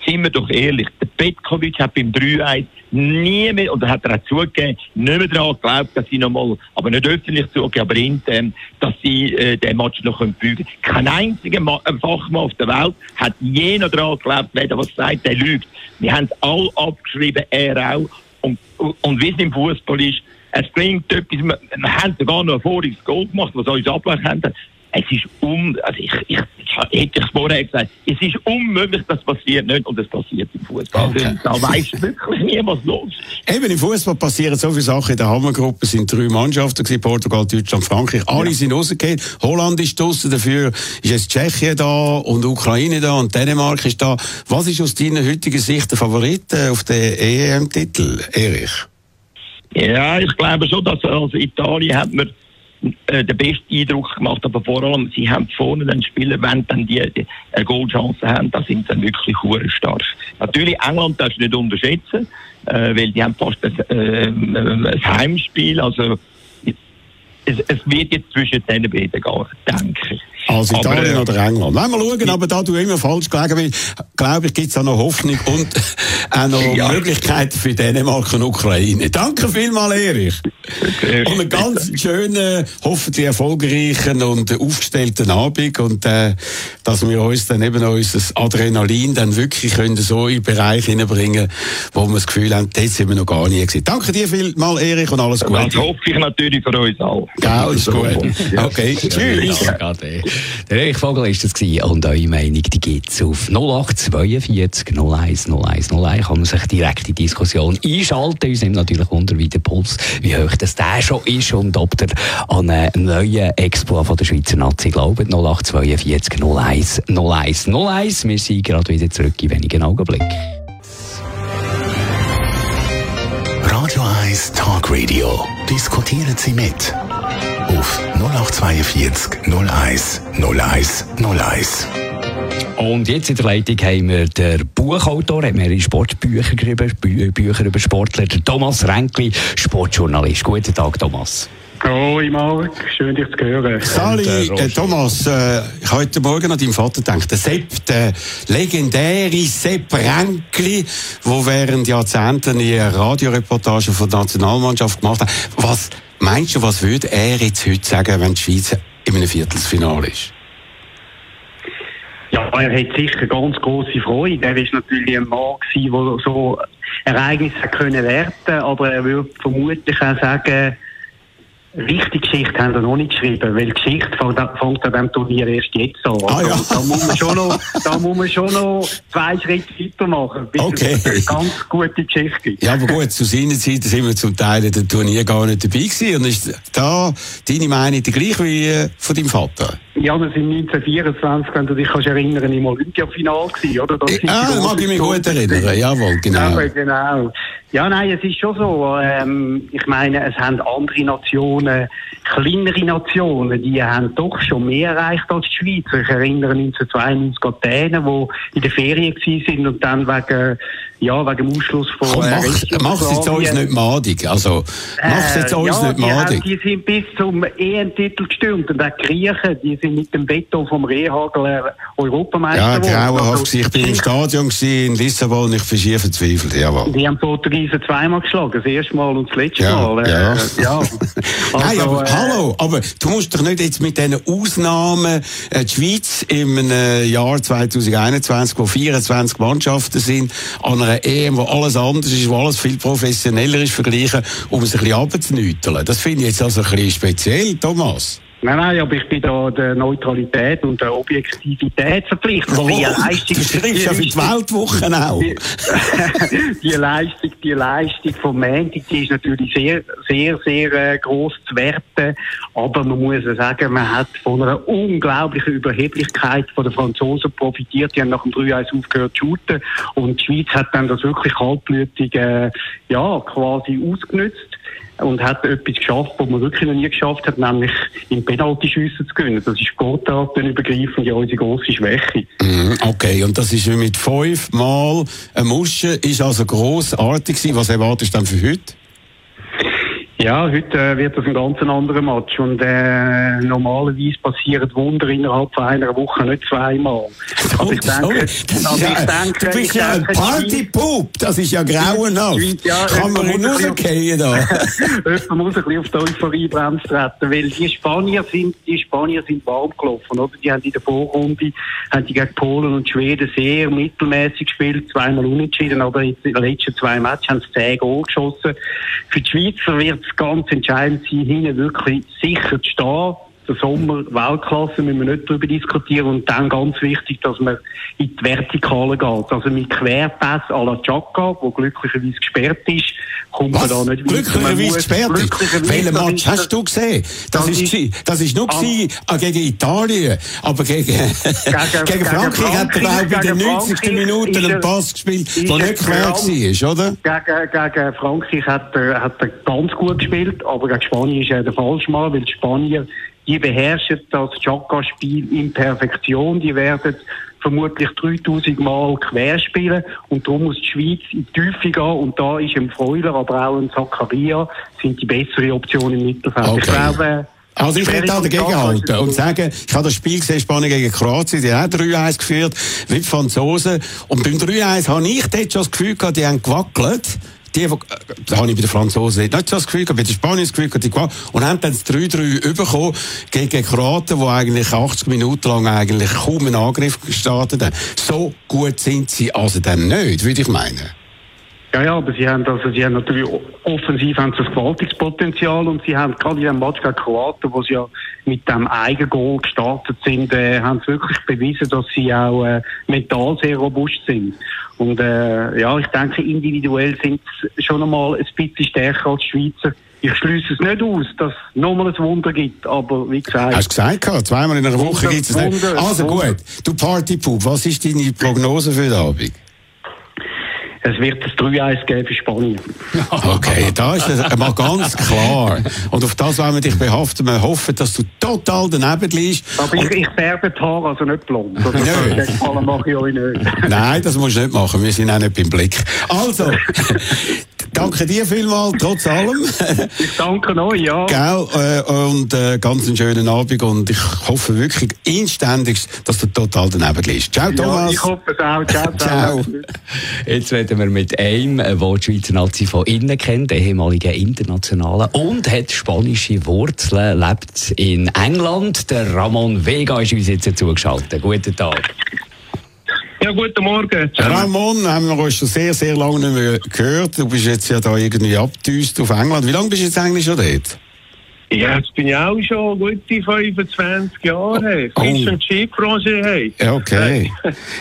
sind wir doch ehrlich, der Petkovic hat beim 3-1 nie mehr, oder hat er auch zugegeben, nicht mehr daran geglaubt, dass sie nochmal, aber nicht öffentlich zugegeben, aber intern, dass sie äh, den Match noch können. Kein einziger Ma Fachmann auf der Welt hat je noch daran geglaubt, wer was sagt, der lügt. Wir haben alle abgeschrieben, er auch. Und, und wie es im Fußball ist, es bringt etwas, wir, wir haben sogar noch ein voriges Goal gemacht, was uns aberkannt hat es ist um, also ich, ich, ich hätte es vorher gesagt, es ist unmöglich, das passiert nicht und es passiert im Fußball. Okay. Da weiß wirklich nie, was los ist. Eben im Fußball passieren so viele Sachen. In der Hammergruppe sind drei Mannschaften gewesen, Portugal, Deutschland, Frankreich. Alle ja. sind rausgegangen. Holland ist draussen, dafür ist jetzt Tschechien da und Ukraine da und Dänemark ist da. Was ist aus deiner heutigen Sicht der Favorit äh, auf den EM-Titel, Erich? Ja, ich glaube schon, dass als Italien hat man äh, den besten Eindruck gemacht, aber vor allem, sie haben vorne den Spieler, wenn dann die, die eine Goalchance haben, da sind sie dann wirklich hure stark. Natürlich, England darfst du nicht unterschätzen, äh, weil die haben fast ein, äh, ein Heimspiel, also es, es, wird jetzt zwischen den beiden gehen, denke ich. Also Italien aber, äh, oder England. Wenn wir schauen, aber da du immer falsch gelegen bist, glaube ich, gibt es auch noch Hoffnung und auch noch ja. Möglichkeiten für Dänemark und Ukraine. Danke vielmals, Erich. Und einen ganz schönen, hoffentlich erfolgreichen und aufgestellten Abend und äh, dass wir uns dann eben unser Adrenalin dann wirklich können so in den Bereich hineinbringen wo wir das Gefühl haben, dort sind wir noch gar nie gesehen. Danke dir vielmals, Erich, und alles Gute. Das hoffe ich natürlich für uns alle. Genau, ist gut. Okay, tschüss. Der Erich Vogel ist das gewesen. und eure Meinung, die gibt es auf 0842 01 01 01. Kann man sich direkt in die Diskussion einschalten. Uns nimmt natürlich Wunder, wie der Puls, wie hoch das der schon ist und ob der an einen neuen Expo von der Schweizer Nazi glaubt. 0842 01 01 01. Wir sind gerade wieder zurück in wenigen Augenblicken. Radio 1 Talk Radio. Diskutieren Sie mit auf 0842 01 01 01. Und jetzt in der Leitung haben wir den Buchautor, hat mehrere Sportbücher geschrieben, Bü Bücher über Sportler, Thomas Renkli, Sportjournalist. Guten Tag, Thomas. Hoi Marc, schön dich zu hören. Sali, äh, Thomas, äh, ich habe heute Morgen an deinen Vater gedacht. Der Sepp, der legendäre Sepp Renkli, der während Jahrzehnten eine Radioreportage von der Nationalmannschaft gemacht hat. Was Meinst du, was würde er jetzt heute sagen, wenn die Schweiz in einem Viertelfinale ist? Ja, er hat sicher ganz große Freude. Er ist natürlich ein Mann der so Ereignisse werten, aber er würde vermutlich auch sagen, Richtig Geschichte haben wir noch nicht geschrieben, weil Geschichte fängt an diesem Turnier erst jetzt an. Ah, ja. da, muss man schon noch, da muss man schon noch zwei Schritte weitermachen, bis okay. es eine ganz gute Geschichte gibt. Ja, aber gut, zu seiner Zeit sind wir zum Teil in dem Turnier gar nicht dabei gewesen. Und ist da deine Meinung die gleiche wie äh, von deinem Vater? Ja, wir sind 1924, wenn du dich kannst erinnern, im Olympiafinal gewesen, oder? Das ah, mag ich mich gut erinnern, jawohl, genau. Ja, genau. Ja, nein, es ist schon so. Ähm, ich meine, es haben andere Nationen, kleinere Nationen, die haben doch schon mehr erreicht als die Schweiz. Ich erinnere 1992 an Dänen, die in der Ferien waren und dann wegen, ja, wegen dem Ausschluss von... Komm, mach, es jetzt uns nicht madig. Also, mach es jetzt äh, uns ja, nicht madig. Die, die sind bis zum EM-Titel gestürmt und auch die Griechen, die sind mit dem Veto vom Rehagel Europameister. Ja, grauenhaft. Also, ich bin im Stadion in Lissabon, ich bin schier verzweifelt, jawohl. Die haben Portugiesen zweimal geschlagen, das erste Mal und das letzte ja, Mal. Äh, ja. ja. Also, Nein, aber äh, hallo, aber du musst doch nicht jetzt mit diesen Ausnahmen äh, die Schweiz im Jahr 2021, wo 24 Mannschaften sind, an einer EM, wo alles anders ist, wo alles viel professioneller ist, vergleichen, um es ein bisschen abzunüteln. Das finde ich jetzt also ein bisschen speziell, Thomas. Nein, nein, aber ich bin da der Neutralität und der Objektivität verpflichtet. Warum? Die Leistung, Du schreibst ja für die Weltwoche auch. die, die Leistung, die Leistung vom Montag, die ist natürlich sehr, sehr, sehr äh, gross zu werten. Aber man muss ja sagen, man hat von einer unglaublichen Überheblichkeit von den Franzosen profitiert. Die haben nach dem 3-1 aufgehört zu shooten. Und die Schweiz hat dann das wirklich kaltblütig, äh, ja, quasi ausgenutzt und hat etwas geschafft, was man wirklich noch nie geschafft hat, nämlich im Penaltyschiessen zu gewinnen. Das ist sportartenübergreifend ja unsere grosse Schwäche. Mhm, Okay, und das ist mit fünf Mal eine Musche, ist also grossartig gewesen. Was erwartest du dann für heute? Ja, heute äh, wird das ein ganz anderer Match und äh, normalerweise passieren Wunder innerhalb von einer Woche, nicht zweimal. Also ich denke, das ist also ja, ich denke, du bist ja ein Partypup, das ist ja grauenhaft. Ja, Kann man ein rausgehen da? Jemand muss ein bisschen auf die Euphoriebremse treten, weil die Spanier sind, die Spanier sind warm gelaufen, oder? Die haben in der Vorrunde, haben die gegen Polen und Schweden sehr mittelmäßig gespielt, zweimal unentschieden, aber in den letzten zwei Matches haben sie zehn Goal geschossen. Für die Schweizer wird ganz entscheidend sein, hinten wirklich sicher zu stehen. Der Sommer Weltklasse müssen wir nicht darüber diskutieren. Und dann ganz wichtig, dass man in die Vertikale geht. Also mit Querpass à la Chaka, wo glücklicherweise gesperrt ist, kommt Was? man da nicht Glücklicherweise gesperrt glücklicherweise Welchen Match hast du gesehen? Das, Das ist, das ist nur gsi, ah, gegen Italien. Aber gegen, gegen, gegen Frankreich hat er, ich, in der gegen 90. Frankreich Minute einen Pass gespielt, der er nicht quer war, oder? Gegen, gegen Frankreich hat er, hat er ganz gut gespielt, aber gegen Spanien ist er der Falschmann, weil die Spanier, die beherrschen das Chaka-Spiel in Perfektion. Die werden vermutlich 3000 Mal quer spielen und darum muss die Schweiz in die Tiefe gehen und da ist ein Freuler, aber auch ein Zakaria sind die bessere Option im Mittelfeld. Okay. Ich glaube, Also ich werde da dagegen halten und sagen, ich habe das Spiel gesehen, Spanien gegen Kroatien, die haben auch 3-1 geführt, wie die Franzosen. Und beim 3-1 habe ich dort schon das Gefühl gehabt, die haben gewackelt. Die, äh, da habe ich bei den Franzosen nicht so das Gefühl gehabt, bei den Spaniern das Gefühl gehabt, die. Und haben dann das 3-3 bekommen gegen Kroaten, die eigentlich 80 Minuten lang eigentlich kaum einen Angriff gestartet haben. So gut sind sie also dann nicht, würde ich meinen. Ja, ja, aber sie haben, also, sie haben natürlich offensiv haben sie ein gewaltiges Potenzial und sie haben gerade in dem Match gegen Kroaten, wo sie ja mit dem Eigengoal gestartet sind, äh, haben sie wirklich bewiesen, dass sie auch äh, mental sehr robust sind. Und äh, ja, ich denke, individuell sind sie schon einmal ein bisschen stärker als die Schweizer. Ich schließe es nicht aus, dass es nochmal ein Wunder gibt, aber wie gesagt... Hast du gesagt, gehabt, zweimal in einer Woche gibt es nicht. Wunder, Also Wunder. gut, du Partypup, was ist deine Prognose für den Abend? Es wird ein 3-1 geben für Spanien. Okay, da ist es mal ganz klar. Und auf das wollen wir dich behaften. Wir hoffen, dass du total daneben liegst. Aber ich, ich färbe die Haare also nicht blond. Also, das mache ich euch nicht. Nein, das musst du nicht machen. Wir sind auch nicht beim Blick. Also, danke dir vielmals, trotz allem. Ich danke euch, ja. Gell? Äh, und äh, ganz einen schönen Abend. Und ich hoffe wirklich inständigst, dass du total daneben liegst. Ciao, Ja, Thomas. ich hoffe es auch. Ciao, Ciao. Jetzt reden wir mit einem, äh, der die Schweizer Nazi von innen kennt, ehemaligen Internationalen und hat spanische Wurzeln, lebt in England. Der Ramon Vega ist uns jetzt zugeschaltet. Guten Tag. Ja, guten Morgen. Ramon, haben wir uns schon sehr, sehr lange nicht mehr gehört. Du bist jetzt ja da irgendwie abgedüst auf England. Wie lange bist du jetzt eigentlich schon dort? Ja, jetzt bin ich auch schon gute 25 Jahre. Oh. Fisch- und Skibranche hey. Ja, okay.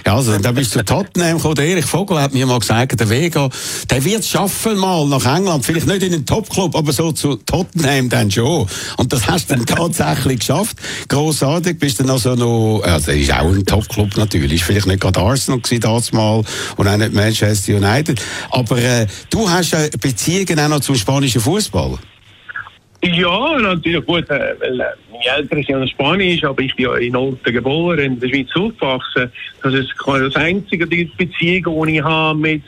Ja, also, dann bist du zu Tottenham gekommen. Der Erich Vogel hat mir mal gesagt, der Vega, der wird es schaffen mal nach England. Vielleicht nicht in den Topclub, aber so zu Tottenham dann schon. Und das hast du dann tatsächlich geschafft. Grossartig. Bist dann also noch, also, ist auch ein Topclub natürlich. Ist vielleicht nicht gerade Arsenal gewesen damals mal und auch nicht Manchester United. Aber, äh, du hast ja Beziehungen auch noch zum spanischen Fußball. Ja, natürlich gut, äh, äh, meine Eltern sind ja Spanisch, aber ich bin ja in Olten geboren, in der Schweiz aufgewachsen. Das ist das einzige die Beziehung, die ich habe mit,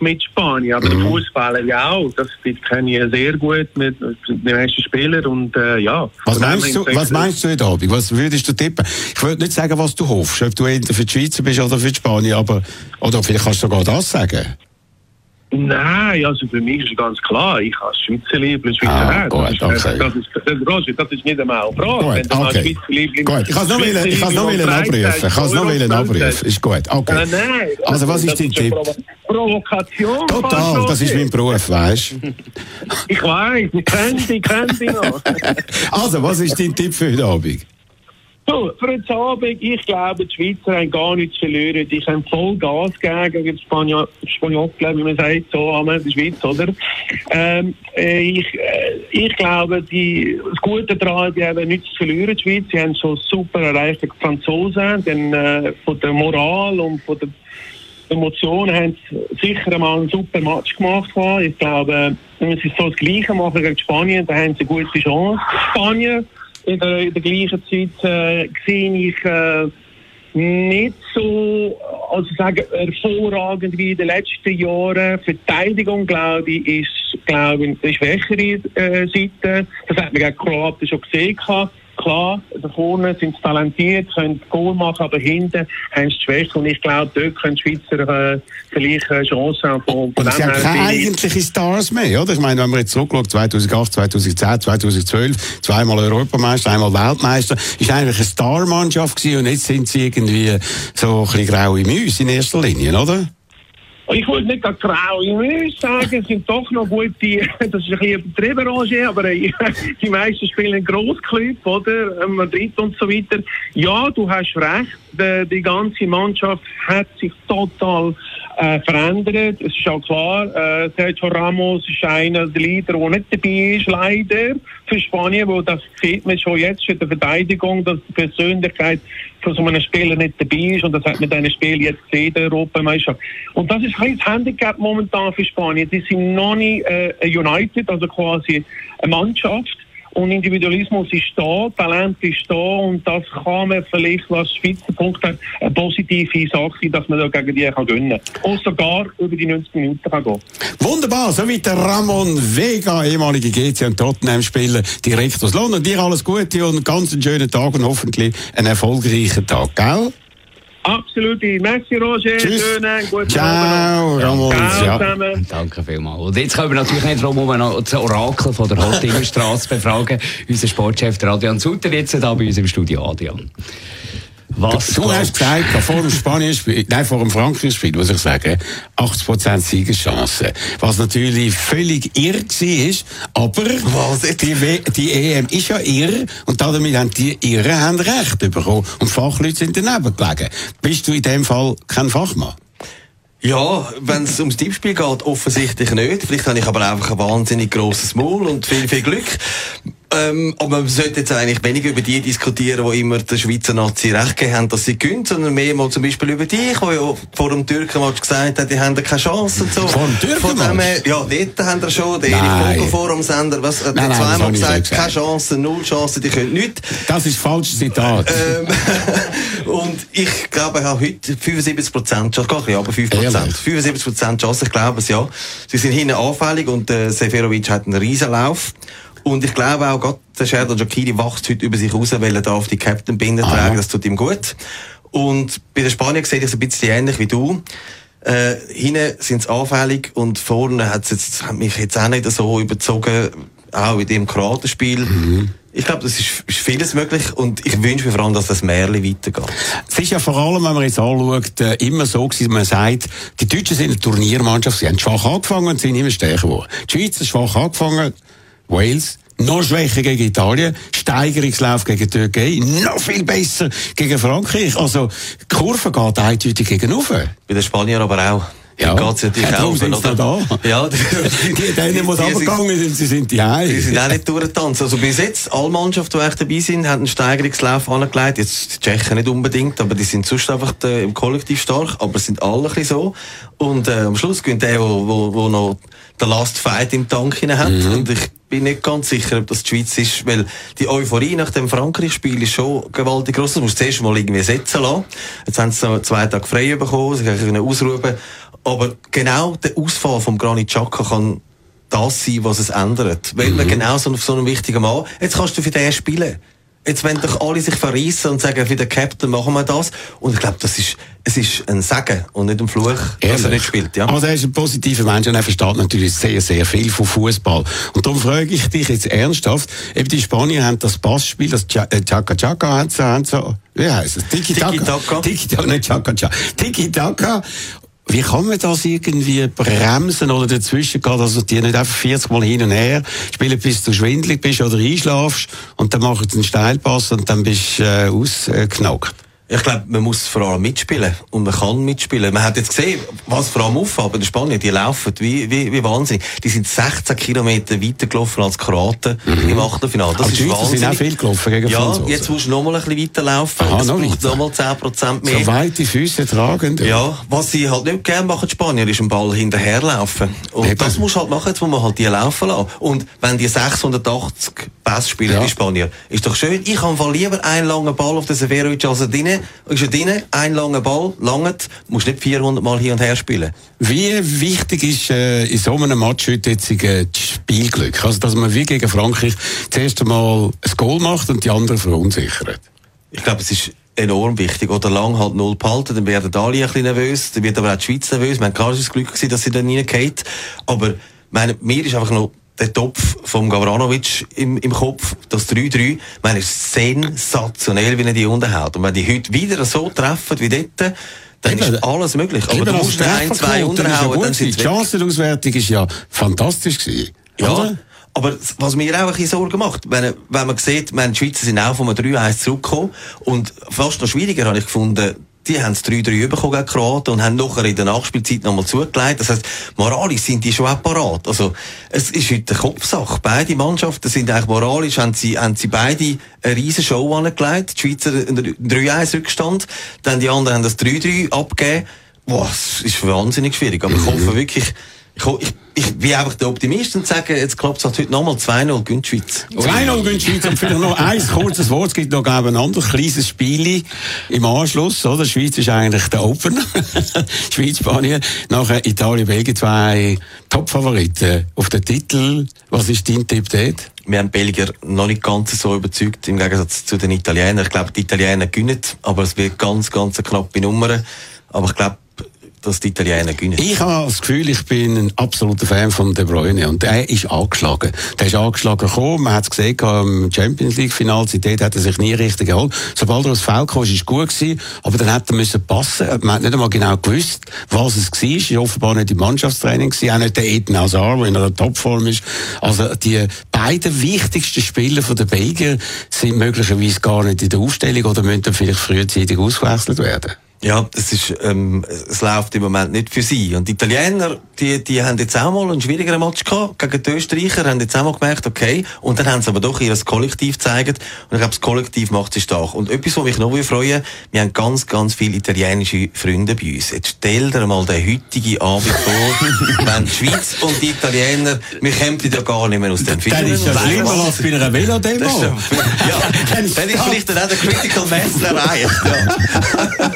mit Spanien. Aber Mhm. der Fußballer ja auch, das kenne ich sehr gut mit, mit den meisten Spielern und äh, ja. Was meinst du, was meinst du heute Abend? Was würdest du tippen? Ich würde nicht sagen, was du hoffst, ob du entweder für die Schweizer bist oder für die Spanier, aber, oder vielleicht kannst du sogar das sagen. Nein, also für mich ist ganz klar, ich habe Schweizer Liebling, Schweizer Ah, gut, das, ist, okay. das, ist, das, ist, Roger, das ist nicht einmal eine Frage. Gut, du okay. Gut, ich kann es noch wollen- ich noch abprüfen. Ich kann es noch wollen abprüfen. Ist gut, okay. Nein, nein. Also, was ist dein Tipp? Provo Provokation. Total, das ist mein Beruf, weißt Ich weiß, ich kenne dich, ich kenne dich noch. Also, was ist dein Tipp für heute Abend? So, für heute Abend, ich glaube, die Schweizer haben gar nichts zu verlieren. Die können voll Gas gegen die Spanier, wie man sagt, so haben wir in der Schweiz, oder? Ähm, äh, ich, äh, ich glaube, die, das Gute daran, die haben nichts zu verlieren, die Schweiz. Sie haben schon super erreicht, die Franzosen, denn äh, von der Moral und von der Emotionen haben sicher einmal einen super Match gemacht. Ich glaube, wenn sie so das Gleiche machen gegen Spanien, dann haben sie eine gute Chance. Spanien in der, in der gleichen Zeit äh, sehe ich äh, nicht so, also sagen, hervorragend wie in den letzten Jahren. Verteidigung, glaube ich, ist, glaube ich, die schwächere äh, Seite. Das hat man gegen Kroatien schon gesehen. Klar, da vorne sind sie talentiert, können Goal machen, aber hinten haben sie Schwäche. Und ich glaube, dort können die Schweizer äh, vielleicht eine Chance haben. Von, von sie haben keine eigentlichen Stars mehr, oder? Ich meine, wenn man jetzt zurückschaut, 2008, 2010, 2012, zweimal Europameister, einmal Weltmeister, ist eigentlich eine Starmannschaft gewesen und jetzt sind sie irgendwie so ein bisschen graue Mäuse in erster Linie, oder? Ich wollte nicht gerade grau, ich muss sagen, es sind doch noch gute, das ist ein bisschen übertrieben, Roger, aber die meisten spielen Grossclub, oder? Madrid und so weiter. Ja, du hast recht, die ganze Mannschaft hat sich total äh, verändert. Es ist auch klar, äh, Sergio Ramos ist einer der Leader, der nicht dabei ist, leider, für Spanien, wo das sieht man schon jetzt in der Verteidigung, dass die Persönlichkeit von so einem Spieler nicht dabei ist und das hat man in Spiel jetzt gesehen, der Europameisterschaft. Und das ist ein Handicap momentan für Spanien. Die sind noch nicht äh, United, also quasi eine Mannschaft. Und Individualismus ist da, Talent ist da und das kann man vielleicht, was Schweizer Punkt hat, eine positive Sache sein, dass man da gegen die kann gewinnen kann. Und sogar über die 90 Minuten kann gehen. Wunderbar, soweit der Ramon Vega, ehemalige GC und Tottenham-Spieler, direkt aus London. Dir alles Gute und einen ganz schönen Tag und hoffentlich einen erfolgreichen Tag, gell? Absolut. Merci Roger, Tschüss. schönen guten Ciao. Ramon. Ciao Ja. zusammen. Danke vielmals. Und jetzt können wir natürlich nicht darum, um noch das Orakel von der Hottingerstraße befragen. Unser Sportchef der Adrian Sutter jetzt da bei uns im Studio. Adrian. Was Du hast glaubst gesagt, vor dem Spanien-Spiel, nein, vor dem Frankreich-Spiel, muss ich sagen, 80% Siegerchance. Was natürlich völlig irr war, aber die, W- die EM ist ja irr und damit haben die Irren haben Recht bekommen und Fachleute sind daneben gelegen. Bist du in dem Fall kein Fachmann? Ja, wenn es ums Tippspiel geht, offensichtlich nicht. Vielleicht habe ich aber einfach ein wahnsinnig grosses Maul und viel, viel Glück. Ähm, aber man sollte jetzt eigentlich weniger über die diskutieren, die immer der Schweizer Nazi recht gegeben haben, dass sie gewinnen, sondern mehr mal zum Beispiel über dich, die ja vor dem Türkenmatch gesagt hat, die haben keine Chance und so. Vor dem Von Türkenmatch? dem her- Ja, dort haben wir schon, der. Erich Vogel vor am Sender, was, hat Nein, das zweimal gesagt, nicht gesagt. keine Chance, null Chance, die können nichts. Das ist falsches Zitat. Ähm, und ich glaube, ich habe heute 75 Prozent Chance, gar bisschen, aber 5 Ehrlich? Prozent. 75 Prozent Chance, ich glaube es ja. Sie sind hinten anfällig und äh, Seferovic hat einen Riesenlauf. Und ich glaube auch, Gott, der Serdar Jokiri wacht heute über sich raus, weil er darf die Captain-Binde Aha. tragen, das tut ihm gut. Und bei den Spaniern sehe ich es ein bisschen ähnlich wie du. Äh, hinten sind sie anfällig und vorne hat es jetzt, hat mich jetzt auch nicht so überzogen, auch in dem Kroatenspiel. Ich glaube, das ist, ist vieles möglich und ich wünsche mir vor allem, dass das Märchen weitergeht. Es ist ja vor allem, wenn man jetzt anschaut, äh, immer so gewesen, man sagt, die Deutschen sind eine Turniermannschaft, sie haben schwach angefangen und sind immer stärker geworden. Die Schweiz hat schwach angefangen, Wales, noch schwächer gegen Italien, Steigerungslauf gegen die Türkei, noch viel besser gegen Frankreich. Also, die Kurve geht eindeutig gegen. Bei den Spaniern aber auch. Ja. Geht's natürlich auch. sind noch da. Ja, die, Die, denen, die die sind- sie sind die. Die sind auch nicht durchgetanzt. Also bis jetzt, alle Mannschaften, die echt dabei sind, haben einen Steigerungslauf angelegt. Jetzt die Tschechen nicht unbedingt, aber die sind sonst einfach äh, im Kollektiv stark. Aber es sind alle ein bisschen so. Und äh, am Schluss gewinnt der, wo, wo, wo noch der Last Fight im Tank hinein hat. Mhm. Und ich bin nicht ganz sicher, ob das die Schweiz ist, weil die Euphorie nach dem Frankreich-Spiel ist schon gewaltig groß. Du musst zuerst mal irgendwie setzen lassen. Jetzt haben sie noch zwei Tage frei bekommen, sie können ausruhen. Aber genau der Ausfall vom Granit Xhaka kann das sein, was es ändert. Weil man genau so auf so einem wichtigen Mann, jetzt kannst du für den spielen. Jetzt wollen doch alle sich verreissen und sagen, für den Captain machen wir das. Und ich glaube, das ist, es ist ein Segen und nicht ein Fluch, dass er nicht spielt. Ja. Also er ist ein positiver Mensch und er versteht natürlich sehr, sehr viel von Fußball. Und darum frage ich dich jetzt ernsthaft, eben die Spanier haben das Passspiel, das äh, Chaka Chaka, haben sie, haben sie, wie heisst es? Tiki Taka. Tiki-Taka. Tiki Taka, nicht Chaka. Wie kann man das irgendwie bremsen oder dazwischen gehen, dass du die nicht einfach 40 Mal hin und her spielen, bis du schwindelig bist oder einschlafst und dann machst du einen Steilpass und dann bist du äh, ausgeknackt? Ich glaube, man muss vor allem mitspielen. Und man kann mitspielen. Man hat jetzt gesehen, was vor allem auffällt in Spanien, die laufen wie, wie, wie wahnsinnig. Die sind 16 Kilometer weiter gelaufen als Kroaten im Achtelfinale. Das Aber ist die wahnsinnig. sind auch viel gelaufen gegen Ja, Franzosen. jetzt musst du noch mal ein bisschen weiterlaufen. Aha, es noch braucht noch mal 10 Prozent mehr. So weite Füße tragend. Ja, was sie halt nicht gerne machen, die Spanier, ist einen Ball hinterherlaufen. Und Eben. das musst du halt machen, jetzt muss man halt die laufen lassen. Und wenn die 680 Pässe spielen, Ja. die Spanier, ist doch schön. Ich habe lieber einen langen Ball auf den Severovic als er drinnen. Ist er drinnen, ein langer Ball, langet, musst nicht 400 Mal hin und her spielen. Wie wichtig ist äh, in so einem Match heute jetzt äh, das Spielglück? Also, dass man wie gegen Frankreich zuerst einmal ein Goal macht und die anderen verunsichert. Ich glaube, es ist enorm wichtig. Oder lang halt null behalten, dann werden alle ein bisschen nervös, dann wird aber auch die Schweiz nervös. Wir haben klar das Glück gewesen, dass sie dann reingeht. Aber, meine, mir ist einfach noch der Topf vom Gavranovic im, im Kopf, das 3-3. Ich meine, es ist sensationell, wie er die unterhält. Und wenn die heute wieder so treffen wie dort, dann Eben. ist alles möglich. Aber du musst ein, zwei unterhauen, dann sind Die Chancenauswertung ist ja fantastisch gewesen. Ja, Oder? aber was mir auch ein bisschen Sorgen macht, wenn, wenn man sieht, meine, die Schweizer sind auch von einem 3-1 zurückgekommen und fast noch schwieriger habe ich gefunden, die haben das 3-3 bekommen gegen Kroaten und haben nachher in der Nachspielzeit nochmal zugelegt. Das heisst, moralisch sind die schon auch parat. Also, es ist heute eine Kopfsache. Beide Mannschaften sind eigentlich moralisch, haben sie, haben sie beide eine riesen Show angelegt. Die Schweizer einen 3-1 Rückstand, dann die anderen haben das 3-3 abgegeben. Boah, es ist wahnsinnig schwierig. Aber ich hoffe wirklich, ich, ich, ich bin einfach der Optimist und sage, jetzt klappt es halt heute nochmal 2-0 gegen die Schweiz. 2-0 gegen die Schweiz und vielleicht noch ein kurzes Wort. Es gibt noch glaube ich, ein anderes kleines Spiel im Anschluss. Oder? Die Schweiz ist eigentlich der Opener. Schweiz, Spanien. Nachher Italien, Belgien, zwei Top-Favoriten auf den Titel. Was ist dein Tipp dort? Wir haben die Belgier noch nicht ganz so überzeugt, im Gegensatz zu den Italienern. Ich glaube, die Italiener gewinnen, aber es wird ganz, ganz eine knappe Nummer. Aber ich glaube, dass die Italiener gewinnen. Ich habe das Gefühl, ich bin ein absoluter Fan von De Bruyne und der ist angeschlagen. Der ist angeschlagen gekommen, man hat es gesehen im Champions League Final, seitdem hat er sich nie richtig geholt. Sobald er aufs Feld kam, ist es gut gewesen, aber dann hat er müssen passen. Man hat nicht einmal genau gewusst, was es war. Es war offenbar nicht im Mannschaftstraining auch nicht der Eden Hazard, der in einer Topform ist. Also die beiden wichtigsten Spieler von den Belgier sind möglicherweise gar nicht in der Aufstellung oder müssen vielleicht frühzeitig ausgewechselt werden. Ja, es ist, ähm, es läuft im Moment nicht für sie. Und die Italiener, die, die haben jetzt auch mal einen schwierigeren Match gehabt gegen die Österreicher, haben jetzt auch mal gemerkt, okay. Und dann haben sie aber doch ihr Kollektiv gezeigt. Und ich glaube, das Kollektiv macht sie stark. Und etwas, was mich noch freuen wir haben ganz, ganz viele italienische Freunde bei uns. Jetzt stell dir mal den heutigen Abend vor, wenn die Schweiz und die Italiener, wir kämen ja gar nicht mehr aus dem Film. Dann ist das schlimmer als bei einer Velodemo. Das ja, ja, dann ist vielleicht dann auch der Critical Mass erreicht.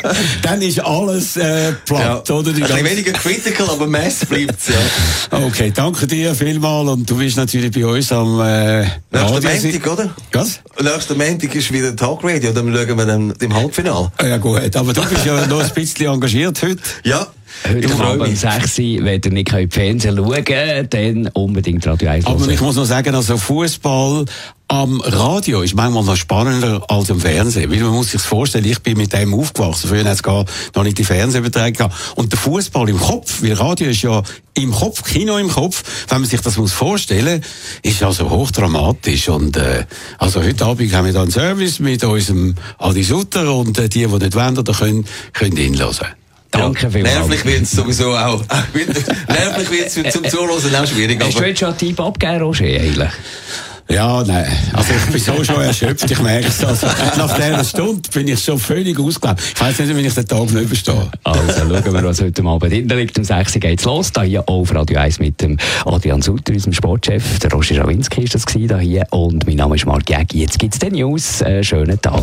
Ja. Dann ist alles äh, platt, oder? Die Ein bisschen weniger critical, aber Mess bleibt's, ja. Okay, danke dir vielmal und du bist natürlich bei uns am äh, Nächsten Radio- Montag, oder? Was? Nächsten Montag ist wieder Talkradio, dann schauen wir dann im Halbfinale. Ja gut, aber du bist ja noch ein bisschen engagiert heute. Ja. Heute Abend um mich. 6 Uhr, wenn ihr nicht im Fernsehen schauen könnt, dann unbedingt Radio 1 Aber ich muss noch sagen, also Fußball am Radio ist manchmal noch spannender als im Fernsehen. Weil man muss sich vorstellen, ich bin mit dem aufgewachsen. Früher hat es gar noch nicht die Fernsehübertragung gehabt. Und der Fußball im Kopf, weil Radio ist ja im Kopf, Kino im Kopf. Wenn man sich das muss vorstellen, ist also hochdramatisch. Und äh, also heute Abend haben wir da einen Service mit unserem Adi Sutter und äh, die, die nicht da können, können ihn hören. Danke vielmals. Nervlich wird es sowieso auch. Nervlich wird es zum Zuhören auch schwierig. Hast du jetzt schon einen Tipp abgegeben, Roger, eigentlich? Ja, nein. Also ich bin so schon erschöpft, ich merke es. Also, nach dieser Stunde bin ich schon völlig ausgelaugt. Ich weiss nicht, wie ich den Tag nicht überstehe. Also schauen wir, was heute Abend drin liegt. Um 6 Uhr geht's los. Da hier auf Radio 1 mit dem Adrian Sutter, unserem Sportchef. Der Roger Schawinski ist das gewesen, da hier. Und mein Name ist Marc Jägi. Jetzt gibt's den News. Äh, schönen Tag.